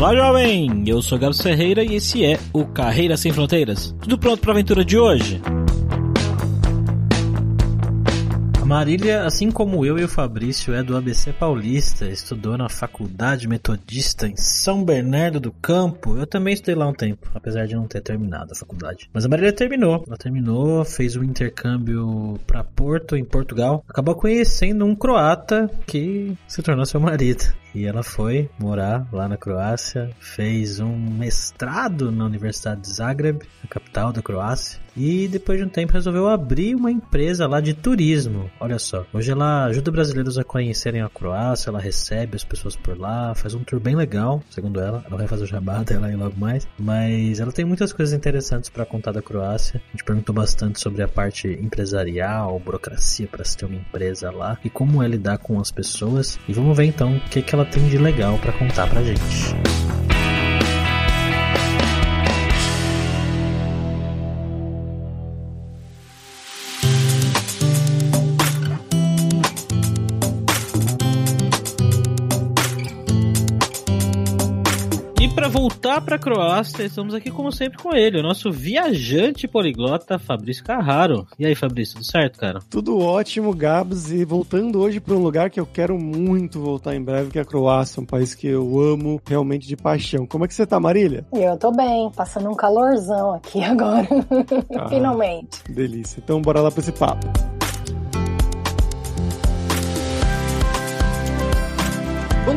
Olá, jovem! Eu sou Gabs Ferreira e esse é o Carreira Sem Fronteiras. Tudo pronto para a aventura de hoje? Marília, assim como eu e o Fabrício, é do ABC Paulista, estudou na Faculdade Metodista em São Bernardo do Campo. Eu também estudei lá um tempo, apesar de não ter terminado a faculdade. Mas a Marília terminou. Ela terminou, fez um intercâmbio para Porto, em Portugal. Acabou conhecendo um croata que se tornou seu marido. E ela foi morar lá na Croácia, fez um mestrado na Universidade de Zagreb, a capital da Croácia, e depois de um tempo resolveu abrir uma empresa lá de turismo. Olha só, hoje ela ajuda brasileiros a conhecerem a Croácia, ela recebe as pessoas por lá, faz um tour bem legal, segundo ela. Ela vai fazer o jabá dela aí logo mais, mas ela tem muitas coisas interessantes para contar da Croácia. A gente perguntou bastante sobre a parte empresarial, burocracia para se ter uma empresa lá e como é lidar com as pessoas. E vamos ver então o que, que ela ela tem de legal para contar pra gente. Voltar para a Croácia, estamos aqui como sempre com ele, o nosso viajante poliglota Fabrício Carraro. E aí, Fabrício, tudo certo, cara? Tudo ótimo, Gabs. E voltando hoje para um lugar que eu quero muito voltar em breve, que é a Croácia, um país que eu amo realmente de paixão. Como é que você tá, Marília? Eu tô bem, passando um calorzão aqui agora. Ah, Finalmente. Delícia. Então bora lá para esse papo.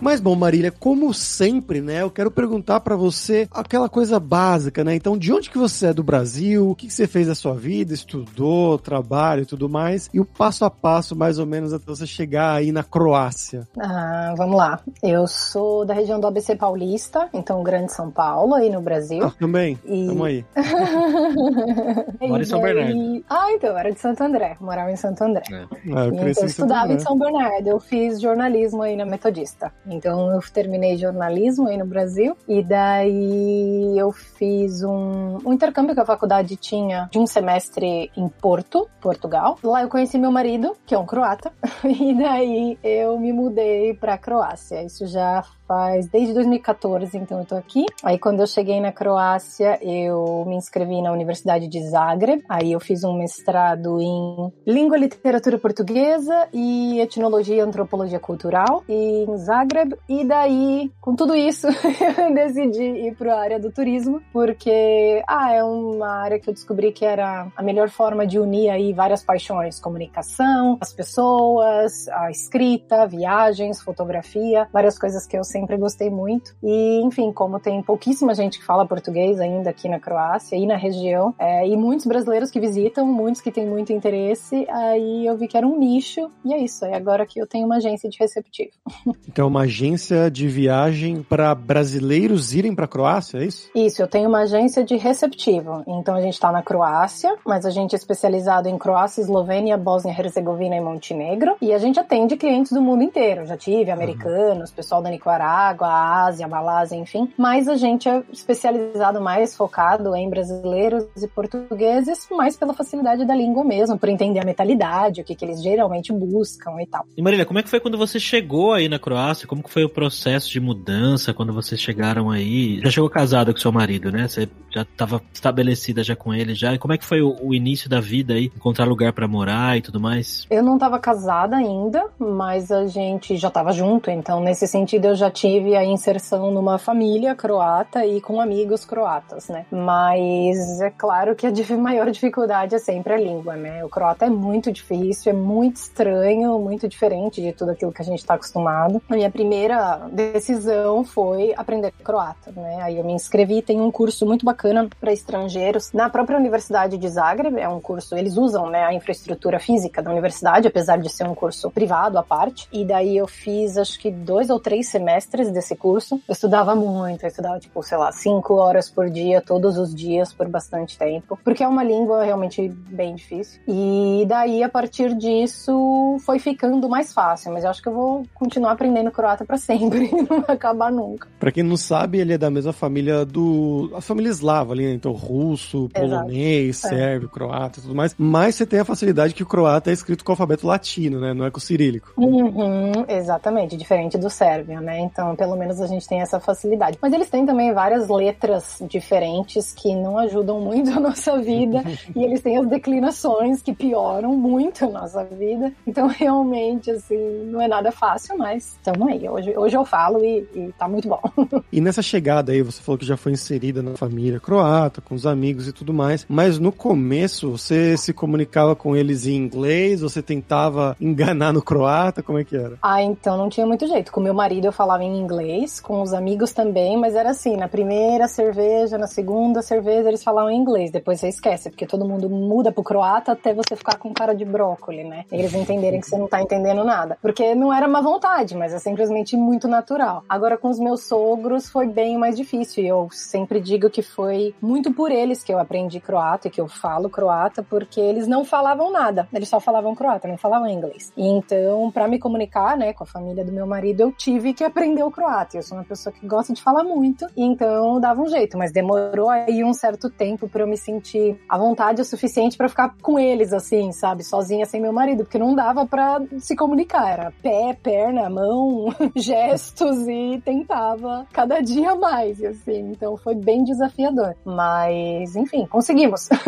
Mas bom, Marília, como sempre, né, eu quero perguntar para você aquela coisa básica, né? Então, de onde que você é do Brasil? O que, que você fez da sua vida? Estudou, trabalho e tudo mais? E o passo a passo, mais ou menos, até você chegar aí na Croácia. Ah, vamos lá. Eu sou da região do ABC Paulista, então Grande São Paulo, aí no Brasil. Ah, também. E... Tamo aí. Mora em São Bernardo. Ah, então, era de Santo André. Morava em Santo André. É. Ah, eu, então, eu estudava em São Bernardo. Eu fiz jornalismo aí na Metodista. Então eu terminei jornalismo aí no Brasil e daí eu fiz um, um intercâmbio que a faculdade tinha de um semestre em Porto, Portugal. Lá eu conheci meu marido, que é um croata, e daí eu me mudei para Croácia. Isso já faz desde 2014, então eu tô aqui. Aí quando eu cheguei na Croácia, eu me inscrevi na Universidade de Zagreb. Aí eu fiz um mestrado em língua e literatura portuguesa e etnologia e antropologia cultural em Zagreb. E daí, com tudo isso, eu decidi ir para a área do turismo, porque ah, é uma área que eu descobri que era a melhor forma de unir aí várias paixões, comunicação, as pessoas, a escrita, viagens, fotografia, várias coisas que eu sempre sempre gostei muito. E, enfim, como tem pouquíssima gente que fala português ainda aqui na Croácia e na região, é, e muitos brasileiros que visitam, muitos que têm muito interesse, aí eu vi que era um nicho, e é isso. Aí agora que eu tenho uma agência de receptivo. Então, uma agência de viagem para brasileiros irem para a Croácia, é isso? Isso, eu tenho uma agência de receptivo. Então, a gente está na Croácia, mas a gente é especializado em Croácia, Eslovênia, Bósnia, Herzegovina e Montenegro. E a gente atende clientes do mundo inteiro. Já tive americanos, uhum. pessoal da Nicarágua, Nicarágua, a Ásia, a Malásia, enfim. Mas a gente é especializado mais, focado em brasileiros e portugueses, mais pela facilidade da língua mesmo, por entender a mentalidade, o que, que eles geralmente buscam e tal. E Marília, como é que foi quando você chegou aí na Croácia? Como que foi o processo de mudança quando vocês chegaram aí? Já chegou casada com seu marido, né? Você já estava estabelecida já com ele já. E como é que foi o, o início da vida aí? Encontrar lugar para morar e tudo mais? Eu não estava casada ainda, mas a gente já estava junto, então nesse sentido eu já tive a inserção numa família croata e com amigos croatas, né? Mas é claro que a maior dificuldade é sempre a língua, né? O croata é muito difícil, é muito estranho, muito diferente de tudo aquilo que a gente está acostumado. A minha primeira decisão foi aprender croata, né? Aí eu me inscrevi, tem um curso muito bacana para estrangeiros na própria Universidade de Zagreb, é um curso, eles usam, né, a infraestrutura física da universidade, apesar de ser um curso privado à parte. E daí eu fiz acho que dois ou três semestres desse curso. Eu estudava muito, eu estudava tipo, sei lá, cinco horas por dia, todos os dias, por bastante tempo, porque é uma língua realmente bem difícil. E daí, a partir disso, foi ficando mais fácil, mas eu acho que eu vou continuar aprendendo croata para sempre, não vai acabar nunca. Para quem não sabe, ele é da mesma família do. a família eslava ali, né? Então, russo, polonês, Exato. É. sérvio, é. croata e tudo mais. Mas você tem a facilidade que o croata é escrito com o alfabeto latino, né? Não é com o cirílico. Uhum, exatamente, diferente do sérvio, né? Então, pelo menos a gente tem essa facilidade. Mas eles têm também várias letras diferentes que não ajudam muito a nossa vida e eles têm as declinações que pioram muito a nossa vida. Então, realmente, assim, não é nada fácil, mas estamos aí. Hoje, hoje eu falo e, e tá muito bom. E nessa chegada aí, você falou que já foi inserida na família croata, com os amigos e tudo mais, mas no começo você se comunicava com eles em inglês, você tentava enganar no croata, como é que era? Ah, então não tinha muito jeito. Com meu marido eu falava em inglês, com os amigos também, mas era assim, na primeira cerveja, na segunda cerveja eles falavam em inglês, depois você esquece, porque todo mundo muda pro croata até você ficar com cara de brócoli, né? Eles entenderem que você não tá entendendo nada. Porque não era má vontade, mas é simplesmente muito natural. Agora com os meus sogros foi bem mais difícil. E eu sempre digo que foi muito por eles que eu aprendi croata e que eu falo croata, porque eles não falavam nada. Eles só falavam croata, não falavam inglês. Então, para me comunicar, né, com a família do meu marido, eu tive que aprender o croata. Eu sou uma pessoa que gosta de falar muito, então dava um jeito, mas demorou aí um certo tempo para eu me sentir à vontade o suficiente para ficar com eles, assim, sabe, sozinha sem meu marido, porque não dava para se comunicar. Era pé, perna, mão, gestos e tentava cada dia mais, assim. Então foi bem desafiador. Mas, enfim, conseguimos.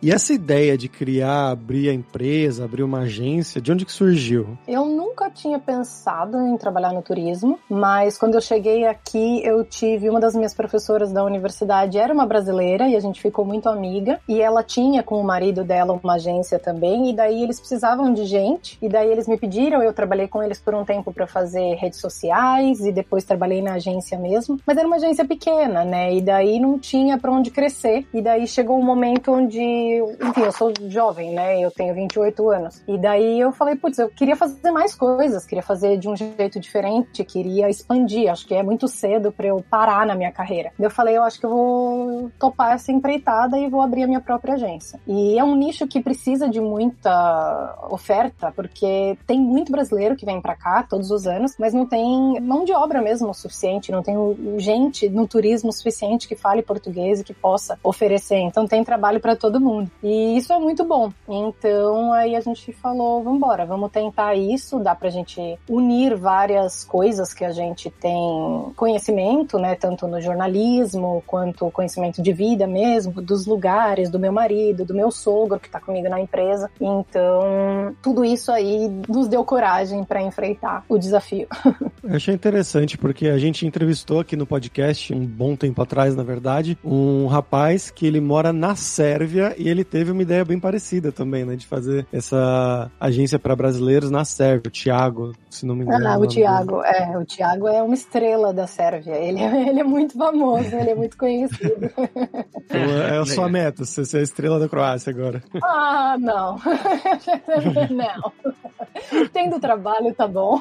E essa ideia de criar, abrir a empresa, abrir uma agência, de onde que surgiu? Eu nunca tinha pensado em trabalhar no turismo, mas quando eu cheguei aqui, eu tive uma das minhas professoras da universidade, era uma brasileira e a gente ficou muito amiga, e ela tinha com o marido dela uma agência também, e daí eles precisavam de gente, e daí eles me pediram, eu trabalhei com eles por um tempo para fazer redes sociais e depois trabalhei na agência mesmo, mas era uma agência pequena, né? E daí não tinha para onde crescer, e daí chegou um momento onde enfim, eu sou jovem, né? Eu tenho 28 anos. E daí eu falei, putz, eu queria fazer mais coisas, queria fazer de um jeito diferente, queria expandir. Acho que é muito cedo para eu parar na minha carreira. Eu falei, eu acho que eu vou topar essa empreitada e vou abrir a minha própria agência. E é um nicho que precisa de muita oferta, porque tem muito brasileiro que vem para cá todos os anos, mas não tem mão de obra mesmo o suficiente, não tem gente no turismo suficiente que fale português e que possa oferecer. Então tem trabalho para todo mundo mundo. E isso é muito bom. Então aí a gente falou, vamos embora, vamos tentar isso, dá pra gente unir várias coisas que a gente tem conhecimento, né, tanto no jornalismo quanto conhecimento de vida mesmo, dos lugares, do meu marido, do meu sogro que tá comigo na empresa. Então, tudo isso aí nos deu coragem para enfrentar o desafio. Eu achei interessante porque a gente entrevistou aqui no podcast um bom tempo atrás, na verdade, um rapaz que ele mora na Sérvia e ele teve uma ideia bem parecida também, né? De fazer essa agência para brasileiros na Sérvia, o Thiago, se não me engano. Ah, o Thiago, é, o Thiago é uma estrela da Sérvia. Ele é, ele é muito famoso, ele é muito conhecido. É a sua meta, você ser a estrela da Croácia agora. Ah, não. não. Tendo trabalho, tá bom.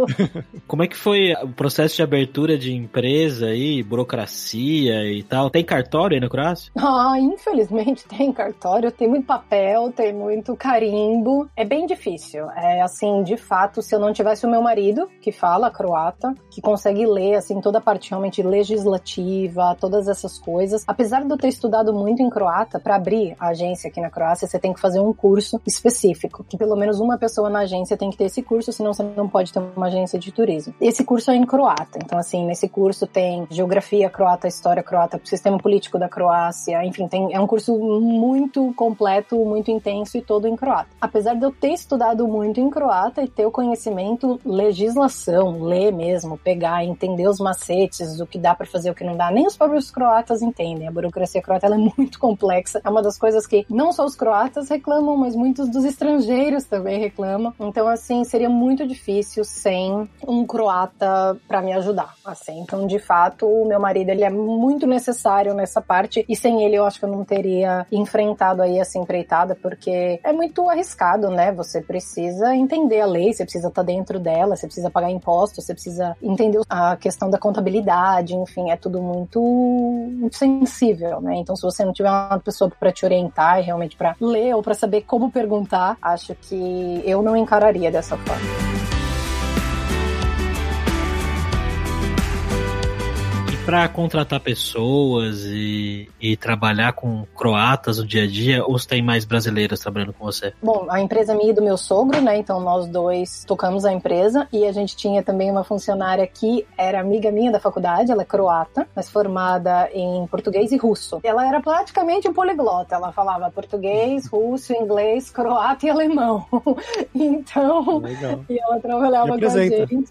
Como é que foi o processo de abertura de empresa aí, burocracia e tal? Tem cartório aí na Croácia? Ah, infelizmente tem cartório, tem muito papel, tem muito carimbo. É bem difícil. É assim, de fato, se eu não tivesse o meu marido, que fala croata, que consegue ler, assim, toda a parte realmente legislativa, todas essas coisas. Apesar de eu ter estudado muito em croata, para abrir a agência aqui na Croácia, você tem que fazer um curso específico, que pelo menos uma pessoa na agência tem que ter esse curso, senão você não pode ter uma agência de turismo. Esse curso é em croata, então assim, nesse curso tem geografia croata, história croata, sistema político da Croácia, enfim, tem, é um curso muito completo, muito intenso e todo em croata. Apesar de eu ter estudado muito em croata e ter o conhecimento, legislação, ler mesmo, pegar, entender os macetes, o que dá para fazer, o que não dá, nem os próprios croatas entendem. A burocracia croata é muito complexa. É uma das coisas que não só os croatas reclamam, mas muitos dos estrangeiros também reclamam. Então, assim, seria muito difícil sem um croata para me ajudar. Assim, então, de fato, o meu marido ele é muito necessário nessa parte e sem ele eu acho que eu não teria enfrentado aí essa empreitada, porque é muito arriscado, né? Você precisa entender a lei, você precisa estar dentro dela, você precisa pagar impostos, você precisa entender a questão da contabilidade, enfim, é tudo muito, muito sensível, né? Então, se você não tiver uma pessoa para te orientar e realmente para ler ou para saber como perguntar, acho que eu não encararia dessa forma. Para contratar pessoas e, e, trabalhar com croatas no dia a dia, ou você tem mais brasileiros trabalhando com você? Bom, a empresa é minha e do meu sogro, né? Então nós dois tocamos a empresa e a gente tinha também uma funcionária que era amiga minha da faculdade, ela é croata, mas formada em português e russo. Ela era praticamente um poliglota, ela falava português, russo, inglês, croata e alemão. então, Legal. e ela trabalhava com a gente.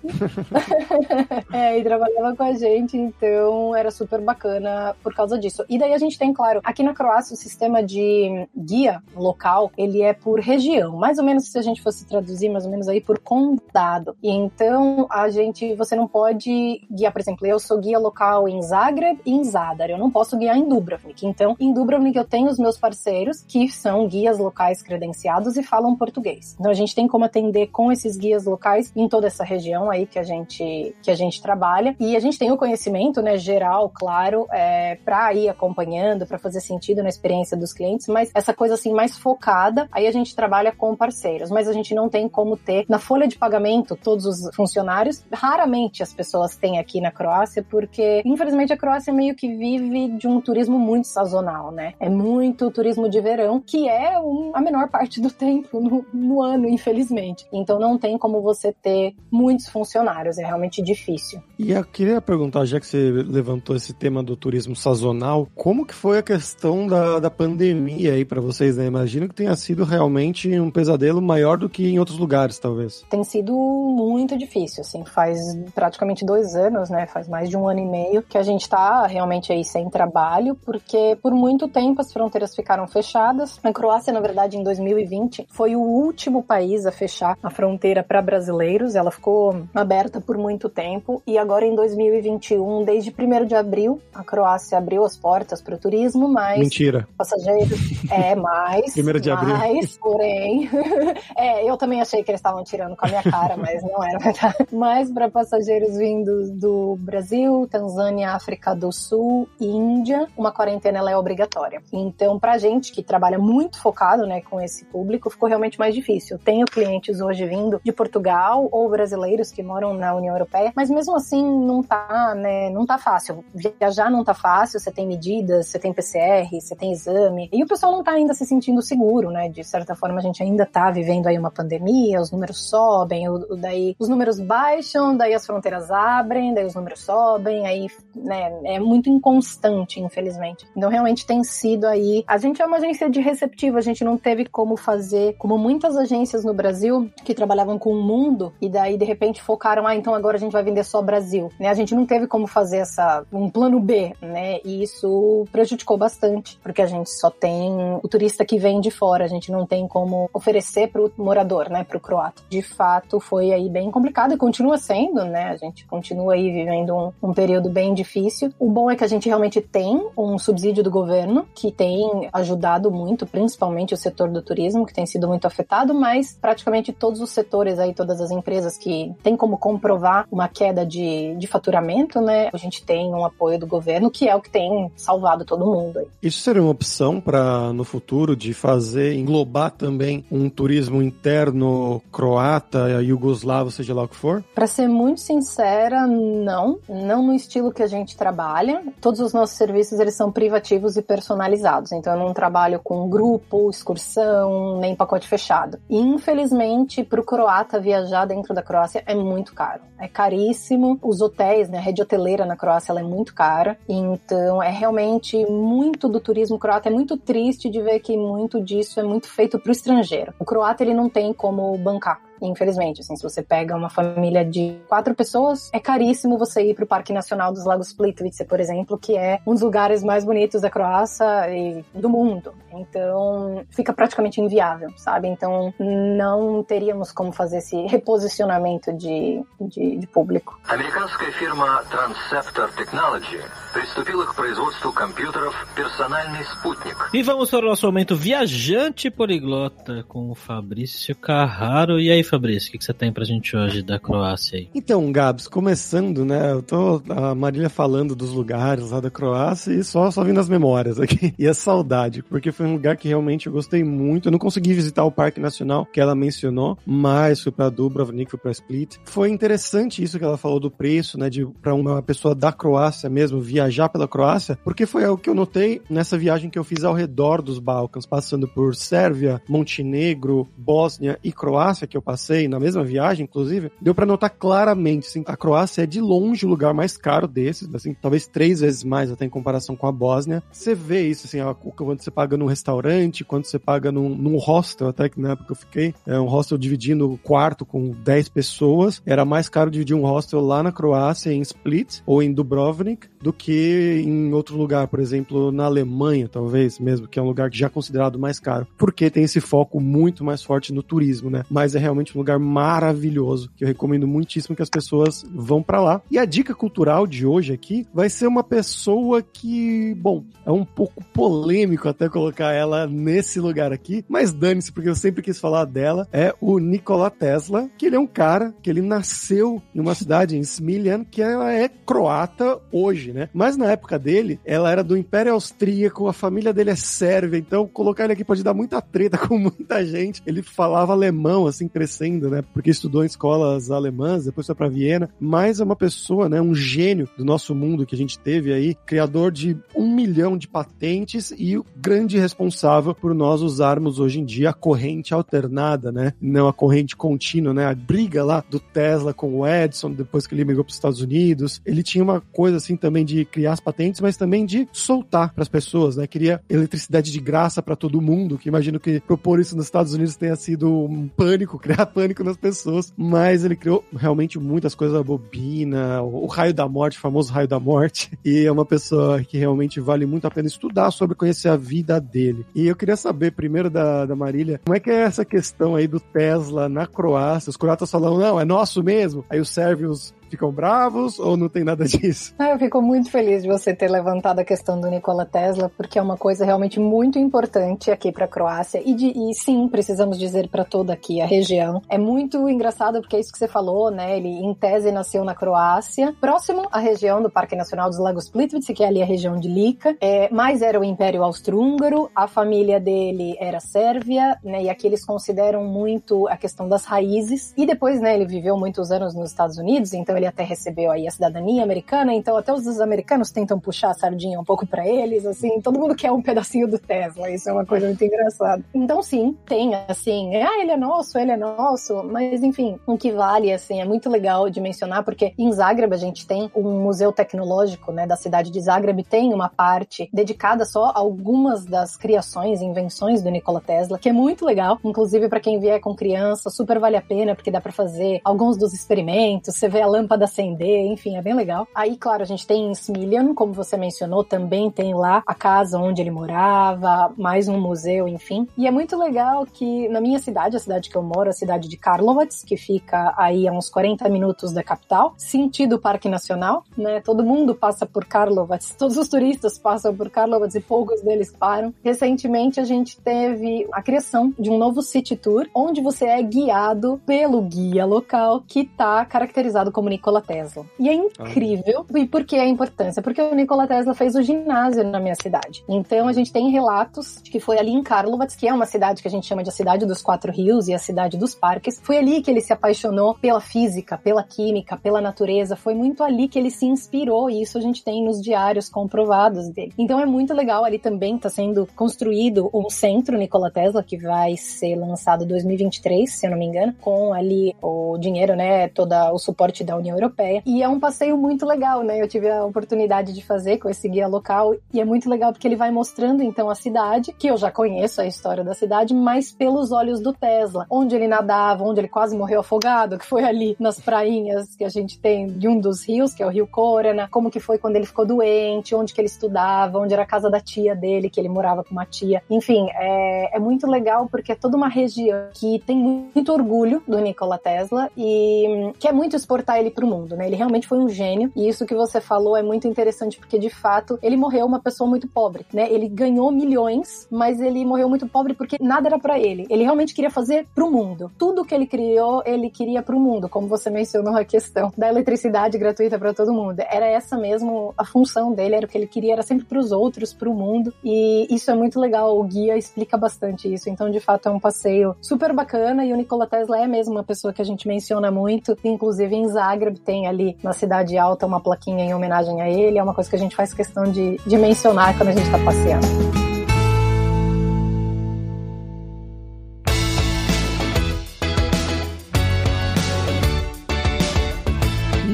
é, e trabalhava com a gente, então então era super bacana por causa disso. E daí a gente tem, claro, aqui na Croácia o sistema de guia local, ele é por região, mais ou menos se a gente fosse traduzir, mais ou menos aí por condado. E então a gente, você não pode guiar, por exemplo, eu sou guia local em Zagreb e em Zadar, eu não posso guiar em Dubrovnik. Então, em Dubrovnik eu tenho os meus parceiros que são guias locais credenciados e falam português. Então a gente tem como atender com esses guias locais em toda essa região aí que a gente que a gente trabalha e a gente tem o conhecimento, né, né, geral, claro, é, para ir acompanhando, para fazer sentido na experiência dos clientes, mas essa coisa assim mais focada, aí a gente trabalha com parceiros, mas a gente não tem como ter na folha de pagamento todos os funcionários. Raramente as pessoas têm aqui na Croácia, porque infelizmente a Croácia meio que vive de um turismo muito sazonal, né? É muito turismo de verão, que é um, a menor parte do tempo no, no ano, infelizmente. Então não tem como você ter muitos funcionários, é realmente difícil. E eu queria perguntar, já que você levantou esse tema do turismo sazonal. Como que foi a questão da, da pandemia aí para vocês, né? Imagino que tenha sido realmente um pesadelo maior do que em outros lugares, talvez. Tem sido muito difícil, assim. Faz praticamente dois anos, né? Faz mais de um ano e meio que a gente tá realmente aí sem trabalho, porque por muito tempo as fronteiras ficaram fechadas. A Croácia, na verdade, em 2020, foi o último país a fechar a fronteira para brasileiros. Ela ficou aberta por muito tempo e agora em 2021, desde 1 de abril, a Croácia abriu as portas para o turismo, mas. Mentira. Passageiros. É, mais. 1 de abril. Mas, porém. é, eu também achei que eles estavam tirando com a minha cara, mas não era verdade. Mas para passageiros vindos do Brasil, Tanzânia, África do Sul e Índia, uma quarentena ela é obrigatória. Então, para gente que trabalha muito focado né, com esse público, ficou realmente mais difícil. Tenho clientes hoje vindo de Portugal ou brasileiros que moram na União Europeia, mas mesmo assim não tá, né, não tá fácil. Viajar não tá fácil, você tem medidas, você tem PCR, você tem exame. E o pessoal não tá ainda se sentindo seguro, né? De certa forma, a gente ainda tá vivendo aí uma pandemia, os números sobem, o, daí os números baixam, daí as fronteiras abrem, daí os números sobem, aí, né, é muito inconstante, infelizmente. Então, realmente tem sido aí. A gente é uma agência de receptiva, a gente não teve como fazer, como muitas agências no Brasil que trabalhavam com o mundo, e daí de repente focaram, ah, então agora a gente vai vender só Brasil. Né? A gente não teve como fazer essa um plano B, né? E isso prejudicou bastante, porque a gente só tem o turista que vem de fora, a gente não tem como oferecer para o morador, né, para o croata. De fato, foi aí bem complicado e continua sendo, né? A gente continua aí vivendo um, um período bem difícil. O bom é que a gente realmente tem um subsídio do governo que tem ajudado muito, principalmente o setor do turismo, que tem sido muito afetado, mas praticamente todos os setores aí, todas as empresas que têm como comprovar uma queda de, de faturamento, né? A gente tem um apoio do governo, que é o que tem salvado todo mundo. Aí. Isso seria uma opção para no futuro de fazer, englobar também um turismo interno croata, eslavo, seja lá o que for? Para ser muito sincera, não. Não no estilo que a gente trabalha. Todos os nossos serviços eles são privativos e personalizados. Então eu não trabalho com grupo, excursão, nem pacote fechado. Infelizmente, para o croata viajar dentro da Croácia é muito caro. É caríssimo. Os hotéis, né, a rede hoteleira na Croácia ela é muito cara. Então é realmente muito do turismo croata. É muito triste de ver que muito disso é muito feito para o estrangeiro. O croata ele não tem como bancar infelizmente. Assim, se você pega uma família de quatro pessoas, é caríssimo você ir para o Parque Nacional dos Lagos Plitvice, por exemplo, que é um dos lugares mais bonitos da Croácia e do mundo. Então, fica praticamente inviável, sabe? Então, não teríamos como fazer esse reposicionamento de, de, de público. Американская фирма Transceptor Technology приступила к производству компьютеров «Персональный спутник». E vamos para o nosso momento viajante poliglota com o Fabrício Carraro. E aí, Fabrício, o que, que você tem pra gente hoje da Croácia aí? Então, Gabs, começando, né? Eu tô a Marília falando dos lugares lá da Croácia e só, só vindo as memórias aqui. E a saudade, porque foi um lugar que realmente eu gostei muito. Eu não consegui visitar o Parque Nacional que ela mencionou, mas fui pra Dubrovnik, fui pra Split. Foi interessante isso que ela falou do preço, né? De para uma pessoa da Croácia mesmo viajar pela Croácia, porque foi algo que eu notei nessa viagem que eu fiz ao redor dos Balcãs, passando por Sérvia, Montenegro, Bósnia e Croácia, que eu passei passei na mesma viagem, inclusive, deu para notar claramente, assim, a Croácia é de longe o lugar mais caro desses, assim, talvez três vezes mais até em comparação com a Bósnia. Você vê isso, assim, quando você paga num restaurante, quando você paga num, num hostel, até que na época eu fiquei, é um hostel dividindo quarto com 10 pessoas, era mais caro dividir um hostel lá na Croácia, em Split, ou em Dubrovnik, do que em outro lugar, por exemplo, na Alemanha, talvez, mesmo, que é um lugar que já é considerado mais caro, porque tem esse foco muito mais forte no turismo, né? Mas é realmente um lugar maravilhoso, que eu recomendo muitíssimo que as pessoas vão para lá. E a dica cultural de hoje aqui vai ser uma pessoa que, bom, é um pouco polêmico até colocar ela nesse lugar aqui, mas dane-se, porque eu sempre quis falar dela, é o Nikola Tesla, que ele é um cara que ele nasceu em uma cidade em Smiljan, que ela é croata hoje, né? Mas na época dele, ela era do Império Austríaco, a família dele é sérvia, então colocar ele aqui pode dar muita treta com muita gente. Ele falava alemão, assim, crescendo né? Porque estudou em escolas alemãs, depois foi para Viena, mas é uma pessoa, né? Um gênio do nosso mundo que a gente teve aí, criador de um milhão de patentes e o grande responsável por nós usarmos hoje em dia a corrente alternada, né? Não a corrente contínua, né? A briga lá do Tesla com o Edison, depois que ele migrou para os Estados Unidos. Ele tinha uma coisa assim também de criar as patentes, mas também de soltar para as pessoas, né? Queria eletricidade de graça para todo mundo, que imagino que propor isso nos Estados Unidos tenha sido um pânico, criar pânico nas pessoas. Mas ele criou realmente muitas coisas, a bobina, o raio da morte, o famoso raio da morte. E é uma pessoa que realmente vale muito a pena estudar sobre conhecer a vida dele. E eu queria saber primeiro da, da Marília, como é que é essa questão aí do Tesla na Croácia? Os croatas falam, não, é nosso mesmo. Aí os sérvios ficam bravos ou não tem nada disso? Ah, eu fico muito feliz de você ter levantado a questão do Nikola Tesla, porque é uma coisa realmente muito importante aqui para a Croácia e, de, e sim, precisamos dizer para toda aqui a região. É muito engraçado porque é isso que você falou, né? Ele em tese nasceu na Croácia, próximo à região do Parque Nacional dos Lagos Plitvice, que é ali a região de Lika, é, mas era o Império Austro-Húngaro, a família dele era sérvia, né? E aqui eles consideram muito a questão das raízes. E depois, né? Ele viveu muitos anos nos Estados Unidos, então ele até recebeu aí a cidadania americana, então até os americanos tentam puxar a sardinha um pouco para eles, assim, todo mundo quer um pedacinho do Tesla, isso é uma coisa muito engraçada. Então sim, tem assim, ah, ele é nosso, ele é nosso, mas enfim, o que vale, assim, é muito legal de mencionar, porque em Zagreb a gente tem um museu tecnológico, né, da cidade de Zagreb, tem uma parte dedicada só a algumas das criações, invenções do Nikola Tesla, que é muito legal, inclusive para quem vier com criança, super vale a pena, porque dá para fazer alguns dos experimentos, você vê a lâmpada lâmpada acender, enfim, é bem legal. Aí, claro, a gente tem em Smiljan, como você mencionou, também tem lá a casa onde ele morava, mais um museu, enfim. E é muito legal que na minha cidade, a cidade que eu moro, a cidade de Karlovac, que fica aí a uns 40 minutos da capital, sentido Parque Nacional, né? Todo mundo passa por Karlovac, todos os turistas passam por Karlovac e poucos deles param. Recentemente a gente teve a criação de um novo city tour, onde você é guiado pelo guia local que está caracterizado como Nikola Tesla. E é incrível. Ah. E por que a importância? Porque o Nikola Tesla fez o ginásio na minha cidade. Então a gente tem relatos de que foi ali em Karlovac, que é uma cidade que a gente chama de a cidade dos quatro rios e a cidade dos parques. Foi ali que ele se apaixonou pela física, pela química, pela natureza. Foi muito ali que ele se inspirou e isso a gente tem nos diários comprovados dele. Então é muito legal. Ali também está sendo construído um centro Nikola Tesla que vai ser lançado em 2023, se eu não me engano, com ali o dinheiro, né, todo o suporte da União Europeia. E é um passeio muito legal, né? Eu tive a oportunidade de fazer com esse guia local e é muito legal porque ele vai mostrando então a cidade, que eu já conheço a história da cidade, mas pelos olhos do Tesla, onde ele nadava, onde ele quase morreu afogado, que foi ali nas prainhas que a gente tem de um dos rios, que é o Rio Corana, como que foi quando ele ficou doente, onde que ele estudava, onde era a casa da tia dele, que ele morava com uma tia. Enfim, é, é muito legal porque é toda uma região que tem muito orgulho do Nikola Tesla e quer muito exportar ele para o mundo, né? Ele realmente foi um gênio e isso que você falou é muito interessante porque de fato ele morreu uma pessoa muito pobre, né? Ele ganhou milhões, mas ele morreu muito pobre porque nada era para ele. Ele realmente queria fazer para o mundo. Tudo que ele criou, ele queria para o mundo, como você mencionou a questão da eletricidade gratuita para todo mundo. Era essa mesmo a função dele, era o que ele queria, era sempre para os outros, para o mundo. E isso é muito legal. O guia explica bastante isso. Então, de fato, é um passeio super bacana e o Nikola Tesla é mesmo uma pessoa que a gente menciona muito. Inclusive em Zagreb tem ali na cidade alta uma plaquinha em homenagem a ele. É uma coisa que a gente faz questão de, de mencionar quando a gente está passeando.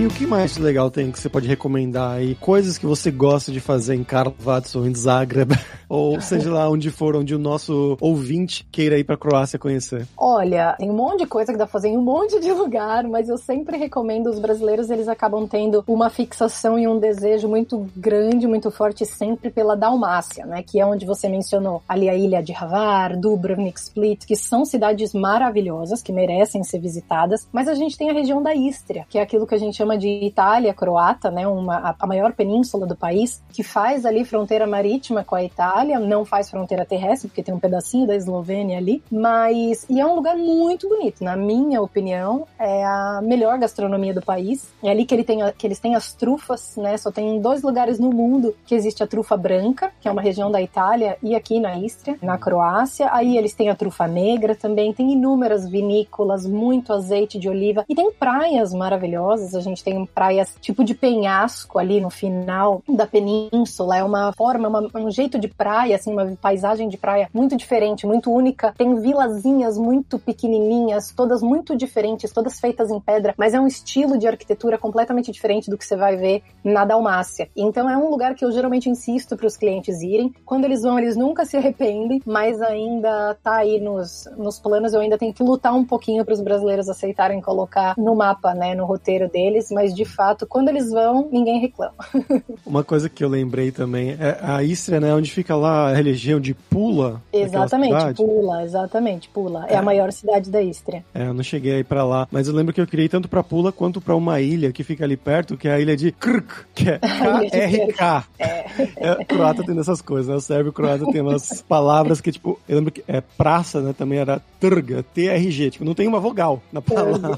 O que mais legal tem que você pode recomendar aí? Coisas que você gosta de fazer em Karlovac ou em Zagreb, ou seja lá onde for, onde o nosso ouvinte queira ir pra Croácia conhecer. Olha, tem um monte de coisa que dá pra fazer em um monte de lugar, mas eu sempre recomendo os brasileiros, eles acabam tendo uma fixação e um desejo muito grande, muito forte sempre pela Dalmácia, né, que é onde você mencionou ali a ilha de Hvar, Dubrovnik, Split, que são cidades maravilhosas, que merecem ser visitadas, mas a gente tem a região da Istria, que é aquilo que a gente chama de Itália croata, né, uma, a maior península do país, que faz ali fronteira marítima com a Itália, não faz fronteira terrestre, porque tem um pedacinho da Eslovênia ali, mas e é um lugar muito bonito, na minha opinião, é a melhor gastronomia do país. É ali que, ele tem, que eles têm as trufas, né? Só tem dois lugares no mundo que existe a trufa branca, que é uma região da Itália, e aqui na Istria, na Croácia. Aí eles têm a trufa negra também, tem inúmeras vinícolas, muito azeite de oliva e tem praias maravilhosas. A gente tem praias tipo de penhasco ali no final da península. É uma forma, uma, um jeito de praia, assim, uma paisagem de praia muito diferente, muito única. Tem vilazinhas muito pequenininhas, todas muito diferentes, todas feitas em pedra, mas é um estilo de arquitetura completamente diferente do que você vai ver na Dalmácia. Então é um lugar que eu geralmente insisto para os clientes irem. Quando eles vão, eles nunca se arrependem, mas ainda tá aí nos, nos planos. Eu ainda tenho que lutar um pouquinho para os brasileiros aceitarem colocar no mapa, né, no roteiro deles, mas de fato, quando eles vão, ninguém reclama. Uma coisa que eu lembrei também é a Istria, né, onde fica lá a região de Pula. Exatamente, Pula, exatamente, Pula. É, é, a maior cidade da Istria. É, eu não cheguei aí para lá, mas eu lembro que eu ir tanto para Pula quanto para uma ilha que fica ali perto, que é a ilha de Krk, que é K-R-K. É. é. croata tem essas coisas, né? O sérvio croata tem umas palavras que, tipo, eu lembro que é praça, né, também era Trga, T-R-G, tipo, não tem uma vogal na palavra.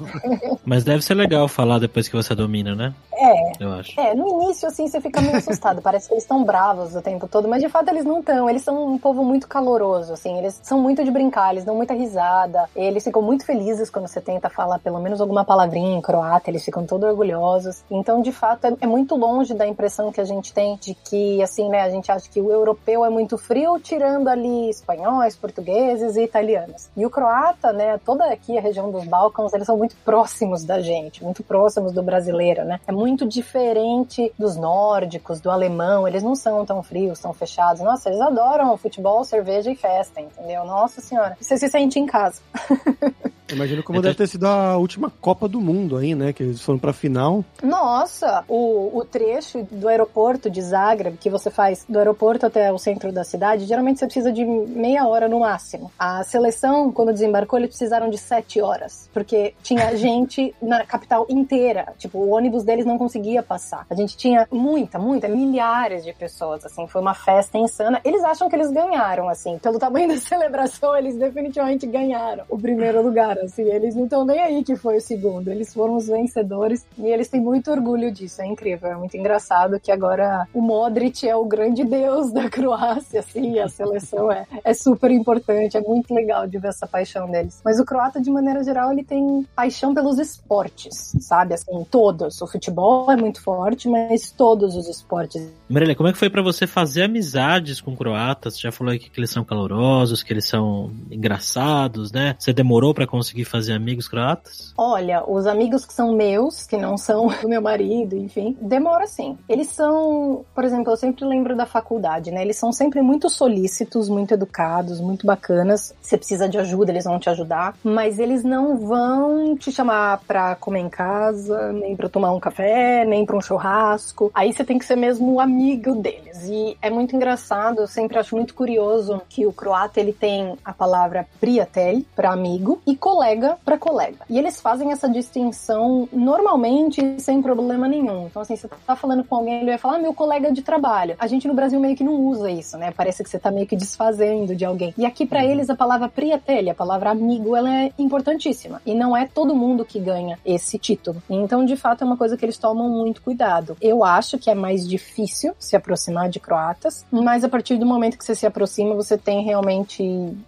Mas deve ser legal falar depois que você domina, né? É. Eu acho. É, no início, assim, você fica meio assustado. Parece que eles estão bravos o tempo todo, mas de fato eles não estão. Eles são um povo muito caloroso, assim. Eles são muito de brincar, eles dão muita risada. Eles ficam muito felizes quando você tenta falar pelo menos alguma palavrinha em croata. Eles ficam todos orgulhosos. Então, de fato, é, é muito longe da impressão que a gente tem de que, assim, né, a gente acha que o europeu é muito frio, tirando ali espanhóis, portugueses e italianos. E o croata, né, toda aqui a região dos Balcãs, eles são muito próximos da gente, muito próximos do brasileiro, né? É muito diferente dos nórdicos, do alemão. Eles não são tão frios, tão fechados. Nossa, eles adoram futebol, cerveja e festa, entendeu? Nossa senhora. Você se sente em casa. Imagino como deve ter sido a última Copa do Mundo aí, né? Que eles foram pra final. Nossa, o, o trecho do aeroporto de Zagreb, que você faz do aeroporto até o centro da cidade, geralmente você precisa de meia hora no máximo. A seleção, quando desembarcou, eles precisaram de sete horas, porque tinha gente na capital inteira. Tipo, o ônibus deles não conseguia passar. A gente tinha muita, muita, milhares de pessoas, assim. Foi uma festa insana. Eles acham que eles ganharam, assim. Pelo tamanho da celebração, eles definitivamente ganharam o primeiro lugar assim, eles não estão nem aí que foi o segundo, eles foram os vencedores e eles têm muito orgulho disso, é incrível, é muito engraçado que agora o Modric é o grande deus da Croácia, assim, a seleção é, é super importante, é muito legal de ver essa paixão deles. Mas o croata, de maneira geral, ele tem paixão pelos esportes, sabe, assim, todos. O futebol é muito forte, mas todos os esportes. Marília, como é que foi para você fazer amizades com croatas? Você já falou aqui que eles são calorosos, que eles são engraçados, né? Você demorou para conseguir fazer amigos croatas? Olha, os amigos que são meus, que não são do meu marido, enfim, demora sim. Eles são, por exemplo, eu sempre lembro da faculdade, né? Eles são sempre muito solícitos, muito educados, muito bacanas. Você precisa de ajuda, eles vão te ajudar, mas eles não vão te chamar pra comer em casa, nem pra tomar um café, nem pra um churrasco. Aí você tem que ser mesmo amigo deles. E é muito engraçado, eu sempre acho muito curioso que o croata ele tem a palavra priatelj para amigo e colega para colega. E eles fazem essa distinção normalmente sem problema nenhum. Então assim, você tá falando com alguém, ele vai falar ah, meu colega de trabalho. A gente no Brasil meio que não usa isso, né? Parece que você tá meio que desfazendo de alguém. E aqui para uhum. eles a palavra priatelj, a palavra amigo, ela é importantíssima. E não é todo mundo que ganha esse título. Então, de fato, é uma coisa que eles tomam muito cuidado. Eu acho que é mais difícil se aproximar de croatas, mas a partir do momento que você se aproxima, você tem realmente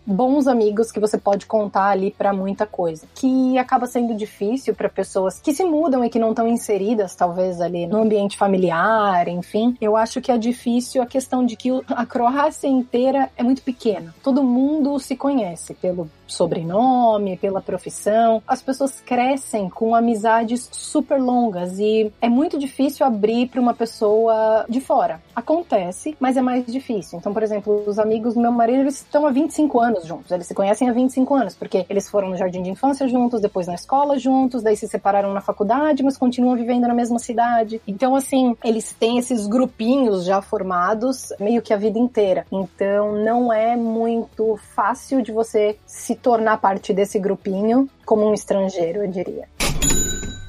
bons amigos que você pode contar ali para muita coisa. Que acaba sendo difícil para pessoas que se mudam e que não estão inseridas, talvez, ali no ambiente familiar, enfim. Eu acho que é difícil a questão de que a Croácia inteira é muito pequena. Todo mundo se conhece pelo sobrenome, pela profissão. As pessoas crescem com amizades super longas e é muito difícil abrir para uma pessoa de fora. Acontece, mas é mais difícil. Então, por exemplo, os amigos do meu marido, eles estão há 25 anos juntos. Eles se conhecem há 25 anos, porque eles foram no jardim de infância juntos, depois na escola juntos, daí se separaram na faculdade, mas continuam vivendo na mesma cidade. Então, assim, eles têm esses grupinhos já formados meio que a vida inteira. Então, não é muito fácil de você se tornar parte desse grupinho como um estrangeiro, eu diria.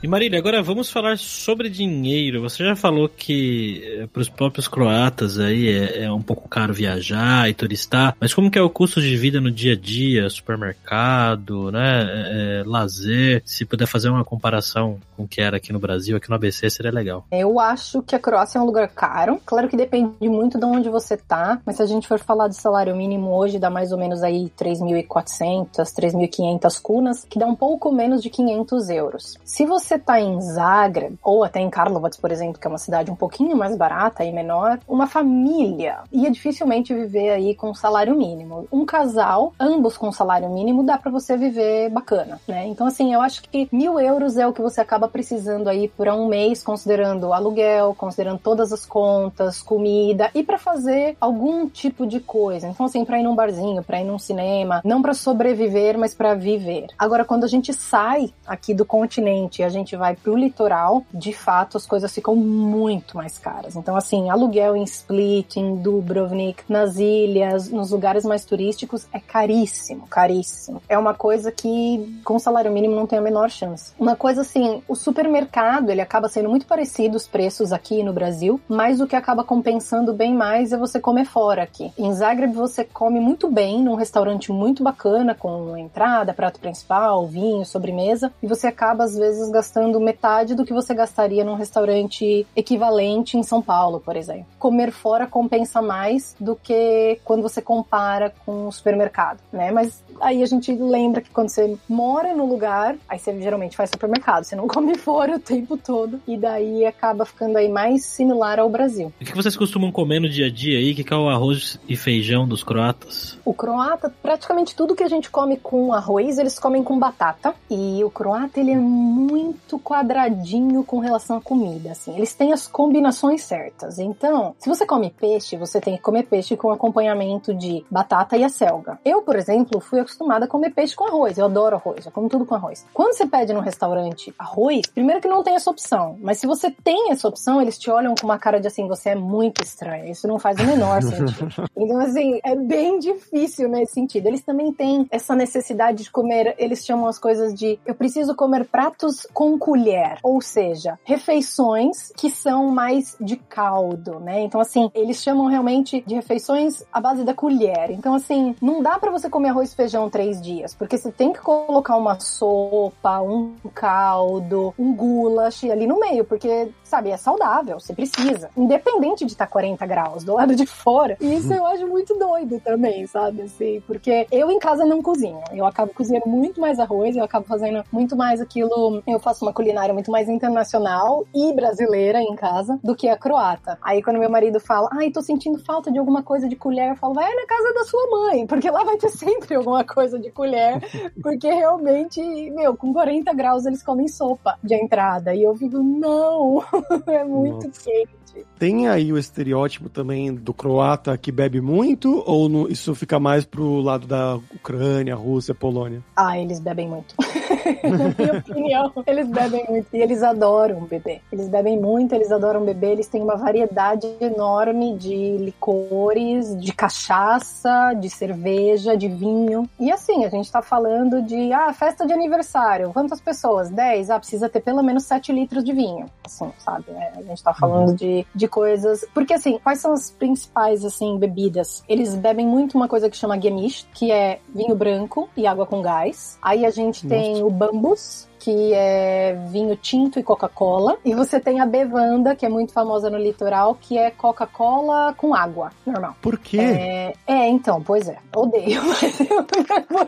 E Marília, agora vamos falar sobre dinheiro. Você já falou que eh, para os próprios croatas aí é, é, um pouco caro viajar e turistar, mas como que é o custo de vida no dia a dia, supermercado, né, é, é lazer? Se puder fazer uma comparação com o que era aqui no Brasil, aqui no ABC seria legal. Eu acho que a Croácia é um lugar caro. Claro que depende muito de onde você tá, mas se a gente for falar de salário mínimo hoje, dá mais ou menos aí 3.400, 3.500 kunas, que dá um pouco menos de 500 euros. Se você você tá em Zagreb, ou até em Karlovac, por exemplo, que é uma cidade um pouquinho mais barata e menor, uma família ia dificilmente viver aí com salário mínimo. Um casal, ambos com salário mínimo, dá para você viver bacana, né? Então, assim, eu acho que mil euros é o que você acaba precisando aí por um mês, considerando aluguel, considerando todas as contas, comida e para fazer algum tipo de coisa. Então, assim, para ir num barzinho, para ir num cinema, não para sobreviver, mas para viver. Agora, quando a gente sai aqui do continente, a gente gente vai pro litoral, de fato as coisas ficam muito mais caras. Então, assim, aluguel em Split, em Dubrovnik, nas ilhas, nos lugares mais turísticos, é caríssimo, caríssimo. É uma coisa que com salário mínimo não tem a menor chance. Uma coisa assim, o supermercado, ele acaba sendo muito parecido os preços aqui no Brasil, mas o que acaba compensando bem mais é você comer fora aqui. Em Zagreb você come muito bem num restaurante muito bacana com entrada, prato principal, vinho, sobremesa, e você acaba às vezes gastando gastando metade do que você gastaria num restaurante equivalente em São Paulo, por exemplo. Comer fora compensa mais do que quando você compara com o supermercado, né? Mas aí a gente lembra que quando você mora no lugar, aí você geralmente faz supermercado, você não come fora o tempo todo e daí acaba ficando aí mais similar ao Brasil. O que vocês costumam comer no dia a dia aí? O que é o arroz e feijão dos croatas? O croata, praticamente tudo que a gente come com arroz, eles comem com batata. E o croata, ele é muito muito quadradinho com relação à comida, assim. Eles têm as combinações certas. Então, se você come peixe, você tem que comer peixe com acompanhamento de batata e acelga. Eu, por exemplo, fui acostumada a comer peixe com arroz. Eu adoro arroz, eu como tudo com arroz. Quando você pede no restaurante arroz, primeiro que não tem essa opção, mas se você tem essa opção, eles te olham com uma cara de assim, você é muito estranho. Isso não faz o menor sentido. Então, assim, é bem difícil nesse sentido. Eles também têm essa necessidade de comer, eles chamam as coisas de eu preciso comer pratos com com colher, ou seja, refeições que são mais de caldo, né? Então assim, eles chamam realmente de refeições à base da colher. Então assim, não dá para você comer arroz e feijão três dias, porque você tem que colocar uma sopa, um caldo, um goulash ali no meio, porque sabe, é saudável, você precisa, independente de estar tá 40 graus do lado de fora. E isso eu acho muito doido também, sabe, assim, porque eu em casa não cozinho, eu acabo cozinhando muito mais arroz, eu acabo fazendo muito mais aquilo, eu faço uma culinária muito mais internacional e brasileira em casa do que a croata. Aí quando meu marido fala, ai, tô sentindo falta de alguma coisa de colher, eu falo, vai na casa da sua mãe, porque lá vai ter sempre alguma coisa de colher, porque realmente, meu, com 40 graus eles comem sopa de entrada. E eu fico, não, é muito Nossa. quente. Tem aí o estereótipo também do croata que bebe muito, ou no, isso fica mais pro lado da Ucrânia, Rússia, Polônia? Ah, eles bebem muito. Na minha opinião, eles bebem muito. E eles adoram beber. Eles bebem muito, eles adoram beber, eles têm uma variedade enorme de licores, de cachaça, de cerveja, de vinho. E assim, a gente tá falando de, ah, festa de aniversário. Quantas pessoas? 10? Ah, precisa ter pelo menos 7 litros de vinho. Assim, sabe? Né? A gente tá falando uhum. de de, coisas. Porque assim, quais são as principais assim bebidas? Eles bebem muito uma coisa que chama gemisch, que é vinho branco e água com gás. Aí a gente Nossa. tem o bambus, que é vinho tinto e Coca-Cola. E você tem a Bevanda, que é muito famosa no litoral, que é Coca-Cola com água, normal. Por quê? É, é então, pois é. Odeio, mas eu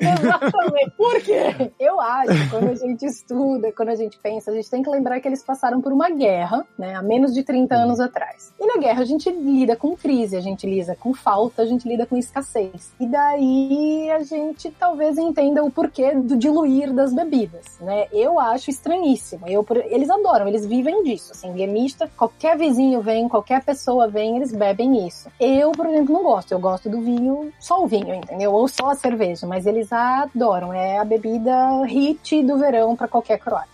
exatamente. Por quê? Eu acho, quando a gente estuda, quando a gente pensa, a gente tem que lembrar que eles passaram por uma guerra, né, há menos de 30 anos atrás. E na guerra a gente lida com crise, a gente lida com falta, a gente lida com escassez. E daí a gente talvez entenda o porquê do diluir das bebidas, né? eu acho estranhíssimo. Eu, eles adoram, eles vivem disso. Assim, guemista, qualquer vizinho vem, qualquer pessoa vem, eles bebem isso. Eu, por exemplo, não gosto. Eu gosto do vinho, só o vinho, entendeu? Ou só a cerveja, mas eles adoram. É a bebida hit do verão para qualquer croata.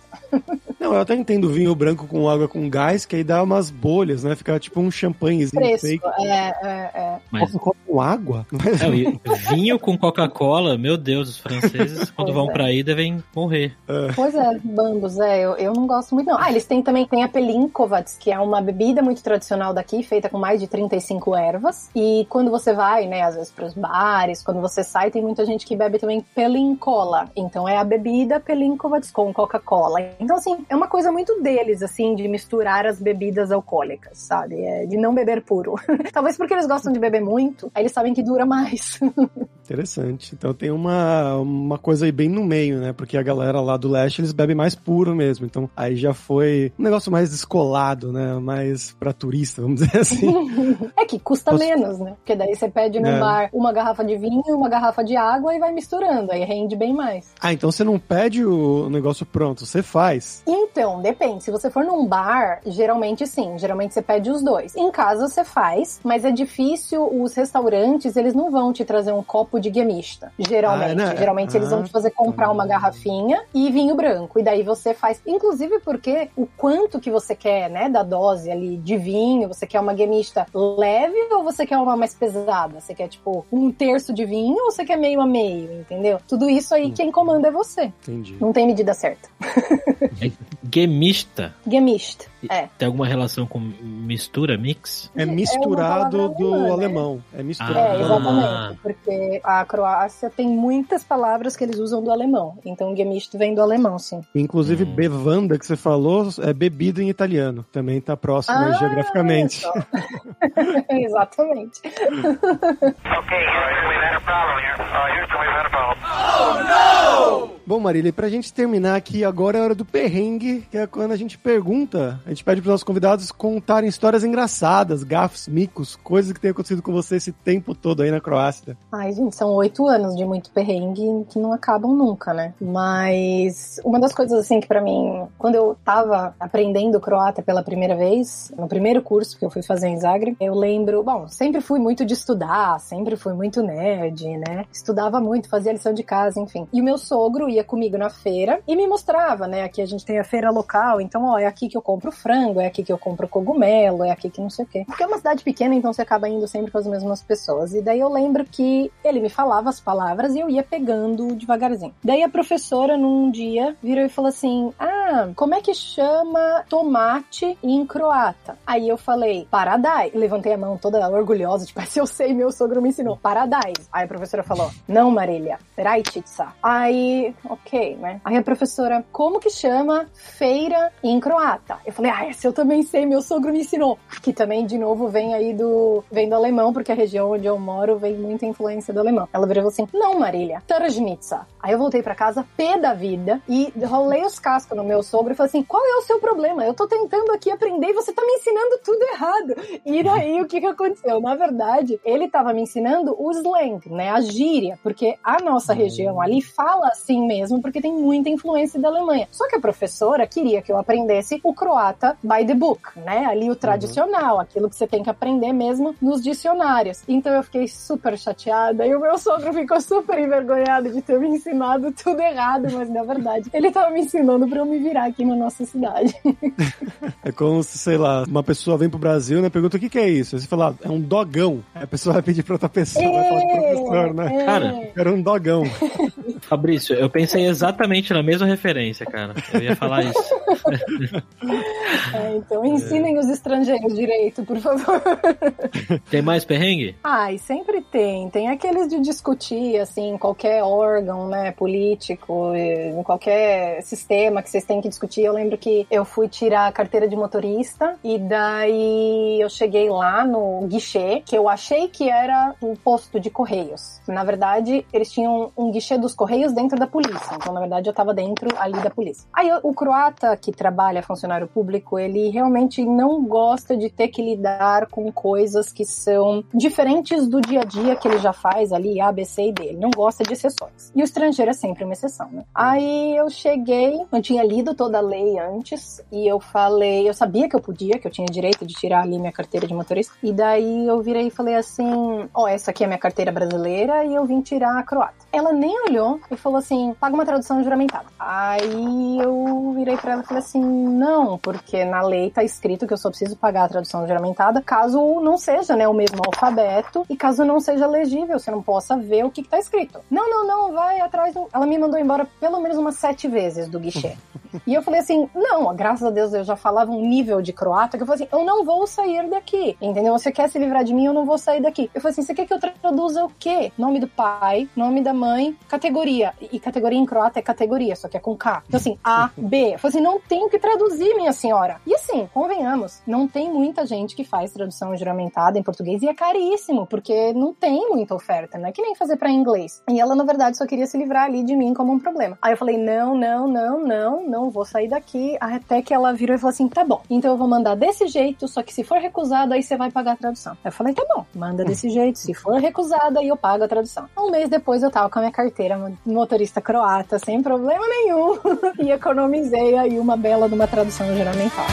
Não, eu até entendo vinho branco com água com gás, que aí dá umas bolhas, né? Fica tipo um champanhezinho Fresco, fake. É, é, é. Mas... Com água? É, vinho com Coca-Cola, meu Deus, os franceses, quando pois vão é. pra aí, devem morrer. É. Pois é, bambos, é, eu, eu não gosto muito não. Ah, eles têm também, tem a Pelinkovats, que é uma bebida muito tradicional daqui, feita com mais de 35 ervas. E quando você vai, né, às vezes pros bares, quando você sai, tem muita gente que bebe também Pelincola. Então é a bebida Pelinkovats com Coca-Cola. Então, assim, é uma coisa muito deles, assim, de misturar as bebidas alcoólicas, sabe? É de não beber puro. Talvez porque eles gostam de beber muito, aí eles sabem que dura mais. Interessante. Então tem uma, uma coisa aí bem no meio, né? Porque a galera lá do leste, eles bebem mais puro mesmo. Então aí já foi um negócio mais descolado, né? Mais pra turista, vamos dizer assim. é que custa Posso... menos, né? Porque daí você pede no é. bar uma garrafa de vinho, uma garrafa de água e vai misturando. Aí rende bem mais. Ah, então você não pede o negócio pronto, você faz? Então, depende. Se você for num bar, geralmente sim. Geralmente você pede os dois. Em casa você faz, mas é difícil. Os restaurantes, eles não vão te trazer um copo de guemista. Geralmente. Ah, geralmente ah, eles vão te fazer comprar uma garrafinha e vinho branco. E daí você faz. Inclusive porque o quanto que você quer, né, da dose ali de vinho, você quer uma guemista leve ou você quer uma mais pesada? Você quer, tipo, um terço de vinho ou você quer meio a meio, entendeu? Tudo isso aí, hum. quem comanda é você. Entendi. Não tem medida certa. É gemista. Gemista. É. Tem alguma relação com mistura, mix? É misturado é do alemã, alemão. Né? É misturado. É, exatamente. Porque a Croácia tem muitas palavras que eles usam do alemão. Então, gemista vem do alemão, sim. Inclusive, hum. bevanda, que você falou, é bebida em italiano. Também está próximo ah, geograficamente. exatamente. ok, we had a problem here. Uh, Houston, we had a problem. Oh, no! Bom, Marília, pra gente terminar aqui, agora é hora do perrengue, que é quando a gente pergunta, a gente pede pros nossos convidados contarem histórias engraçadas, gafos, micos, coisas que tem acontecido com você esse tempo todo aí na Croácia. Ai, gente, são oito anos de muito perrengue que não acabam nunca, né? Mas uma das coisas, assim, que para mim, quando eu tava aprendendo croata pela primeira vez, no primeiro curso que eu fui fazer em Zagreb, eu lembro, bom, sempre fui muito de estudar, sempre fui muito nerd, né? Estudava muito, fazia lição de casa, enfim. E o meu sogro ia ia comigo na feira e me mostrava, né? Aqui a gente tem a feira local, então, ó, é aqui que eu compro frango, é aqui que eu compro cogumelo, é aqui que não sei o quê. Porque é uma cidade pequena, então você acaba indo sempre com as mesmas pessoas. E daí eu lembro que ele me falava as palavras e eu ia pegando devagarzinho. Daí a professora, num dia, virou e falou assim: Ah, como é que chama tomate em croata? Aí eu falei, paradise. Levantei a mão toda orgulhosa, tipo, se eu sei, meu sogro me ensinou, paradise. Aí a professora falou, não, Marília, rajtica. Aí, ok, né? Aí a professora, como que chama feira em croata? Eu falei, ah, essa eu também sei, meu sogro me ensinou. Que também, de novo, vem aí do, vem do alemão, porque a região onde eu moro vem muita influência do alemão. Ela virou assim, não, Marília, Tarajnitsa. Aí eu voltei para casa, pé da vida, e rolei os cascos no meu sogro e falei assim, qual é o seu problema? Eu tô tentando aqui aprender e você tá me ensinando tudo errado. E daí, o que que aconteceu? Na verdade, ele tava me ensinando o slang, né, a gíria, porque a nossa região ali fala assim mesmo, porque tem muita influência da Alemanha. Só que a professora queria que eu aprendesse o croata by the book, né, ali o tradicional, uhum. aquilo que você tem que aprender mesmo nos dicionários. Então eu fiquei super chateada e o meu sogro ficou super envergonhado de ter me ensinado tudo errado, mas na verdade ele tava me ensinando para eu me virar aqui na nossa cidade. é como se, sei lá, uma pessoa vem pro Brasil, né, pergunta o que que é isso? Aí você fala, ah, é um dogão. Aí a pessoa vai pedir pra outra pessoa, é, vai falar pro professor, né? É. Cara, era um dogão. Fabrício, eu pensei exatamente na mesma referência, cara. Eu ia falar isso. É, então ensinem é. os estrangeiros direito, por favor. Tem mais perrengue? Ai, sempre tem. Tem aqueles de discutir, assim, qualquer órgão, né, político, em qualquer sistema que vocês têm que discutir. Eu lembro que eu fui tirar a carteira de motorista e daí eu cheguei lá no guichê, que eu achei que era o posto de correios. Na verdade, eles tinham um guichê dos correios dentro da polícia. Então, na verdade, eu tava dentro ali da polícia. Aí o croata que trabalha funcionário público, ele realmente não gosta de ter que lidar com coisas que são diferentes do dia a dia que ele já faz ali, A, B, C e D. Ele não gosta de exceções. E o estrangeiro é sempre uma exceção, né? Aí eu cheguei, eu tinha lido toda a lei antes e eu falei, eu sabia que eu podia, que eu tinha direito de tirar ali minha carteira de motorista. E daí eu virei e falei assim: Ó, oh, essa aqui é minha carteira brasileira e eu vim tirar a croata. Ela nem olhou e falou assim: paga uma tradução juramentada. Aí eu virei pra ela e falei assim: não, porque na lei tá escrito que eu só preciso pagar a tradução juramentada caso não seja, né, o mesmo alfabeto e caso não seja legível, você não possa ver o que, que tá escrito. Não, não, não, vai atrás. Do... Ela me mandou embora pelo menos umas sete vezes do guichê. E eu falei assim: não, graças a Deus eu já falava um nível de croata que eu falei assim: eu não vou sair daqui. Entendeu? Você quer se livrar de mim, eu não vou sair daqui. Eu falei assim: você quer que eu traduza o quê? Nome do pai, nome da mãe, categoria. E categoria em croata é categoria, só que é com K. Então assim, A, B. Eu falei assim: não tenho que traduzir, minha senhora. E assim, convenhamos, não tem muita gente que faz tradução juramentada em português e é caríssimo, porque não tem muita oferta, não é que nem fazer para inglês. E ela, na verdade, só queria se livrar ali de mim como um problema. Aí eu falei: não, não, não, não, não não vou sair daqui. Até que ela virou e falou assim: tá bom, então eu vou mandar desse jeito, só que se for recusado, aí você vai pagar a tradução. Eu falei: tá bom, manda desse jeito. Se for recusado, aí eu pago a tradução. Um mês depois eu tava com a minha carteira motorista croata, sem problema nenhum, e economizei aí uma bela de uma tradução juramental.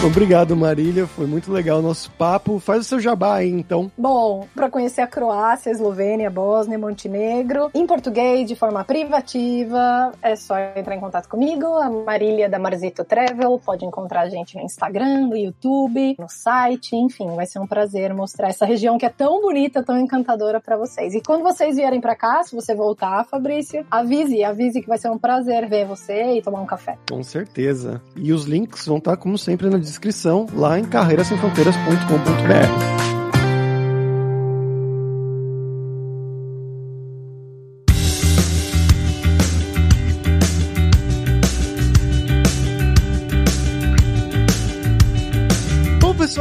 Obrigado, Marília. Foi muito legal o nosso papo. Faz o seu jabá aí, então. Bom, para conhecer a Croácia, a Eslovênia, Bósnia, Montenegro, em português, de forma privativa, é só entrar em contato comigo, a Marília da Marzito Travel. Pode encontrar a gente no Instagram, no YouTube, no site, enfim, vai ser um prazer mostrar essa região que é tão bonita, tão encantadora para vocês. E quando vocês vierem para cá, se você voltar, Fabrício, avise, avise que vai ser um prazer ver você e tomar um café. Com certeza. E os links vão estar, como sempre, na descrição lá em carreirasemfronteiras.com.br.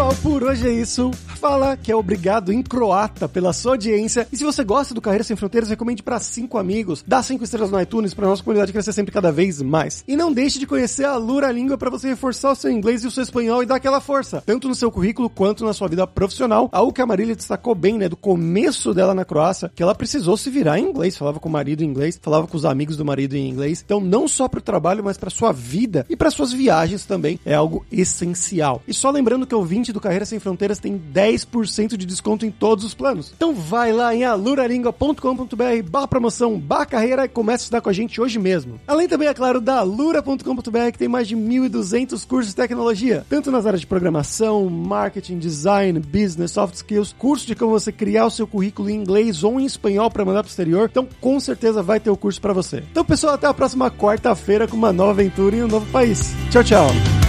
pessoal, por hoje é isso fala que é obrigado em croata pela sua audiência. E se você gosta do Carreira Sem Fronteiras, recomende para cinco amigos, dá cinco estrelas no iTunes para nossa comunidade crescer sempre cada vez mais. E não deixe de conhecer a Lura Língua para você reforçar o seu inglês e o seu espanhol e dar aquela força, tanto no seu currículo quanto na sua vida profissional. Algo que a Marília destacou bem, né, do começo dela na Croácia, que ela precisou se virar em inglês, falava com o marido em inglês, falava com os amigos do marido em inglês. Então, não só para o trabalho, mas para sua vida e para suas viagens também é algo essencial. E só lembrando que o ouvinte do Carreira Sem Fronteiras tem 10 10% de desconto em todos os planos. Então vai lá em aluralingua.com.br barra promoção barra carreira e comece a estudar com a gente hoje mesmo. Além também, é claro, da alura.com.br que tem mais de 1.200 cursos de tecnologia, tanto nas áreas de programação, marketing, design, business, soft skills, curso de como você criar o seu currículo em inglês ou em espanhol para mandar para o exterior. Então, com certeza vai ter o curso para você. Então, pessoal, até a próxima quarta-feira com uma nova aventura em um novo país. Tchau, tchau.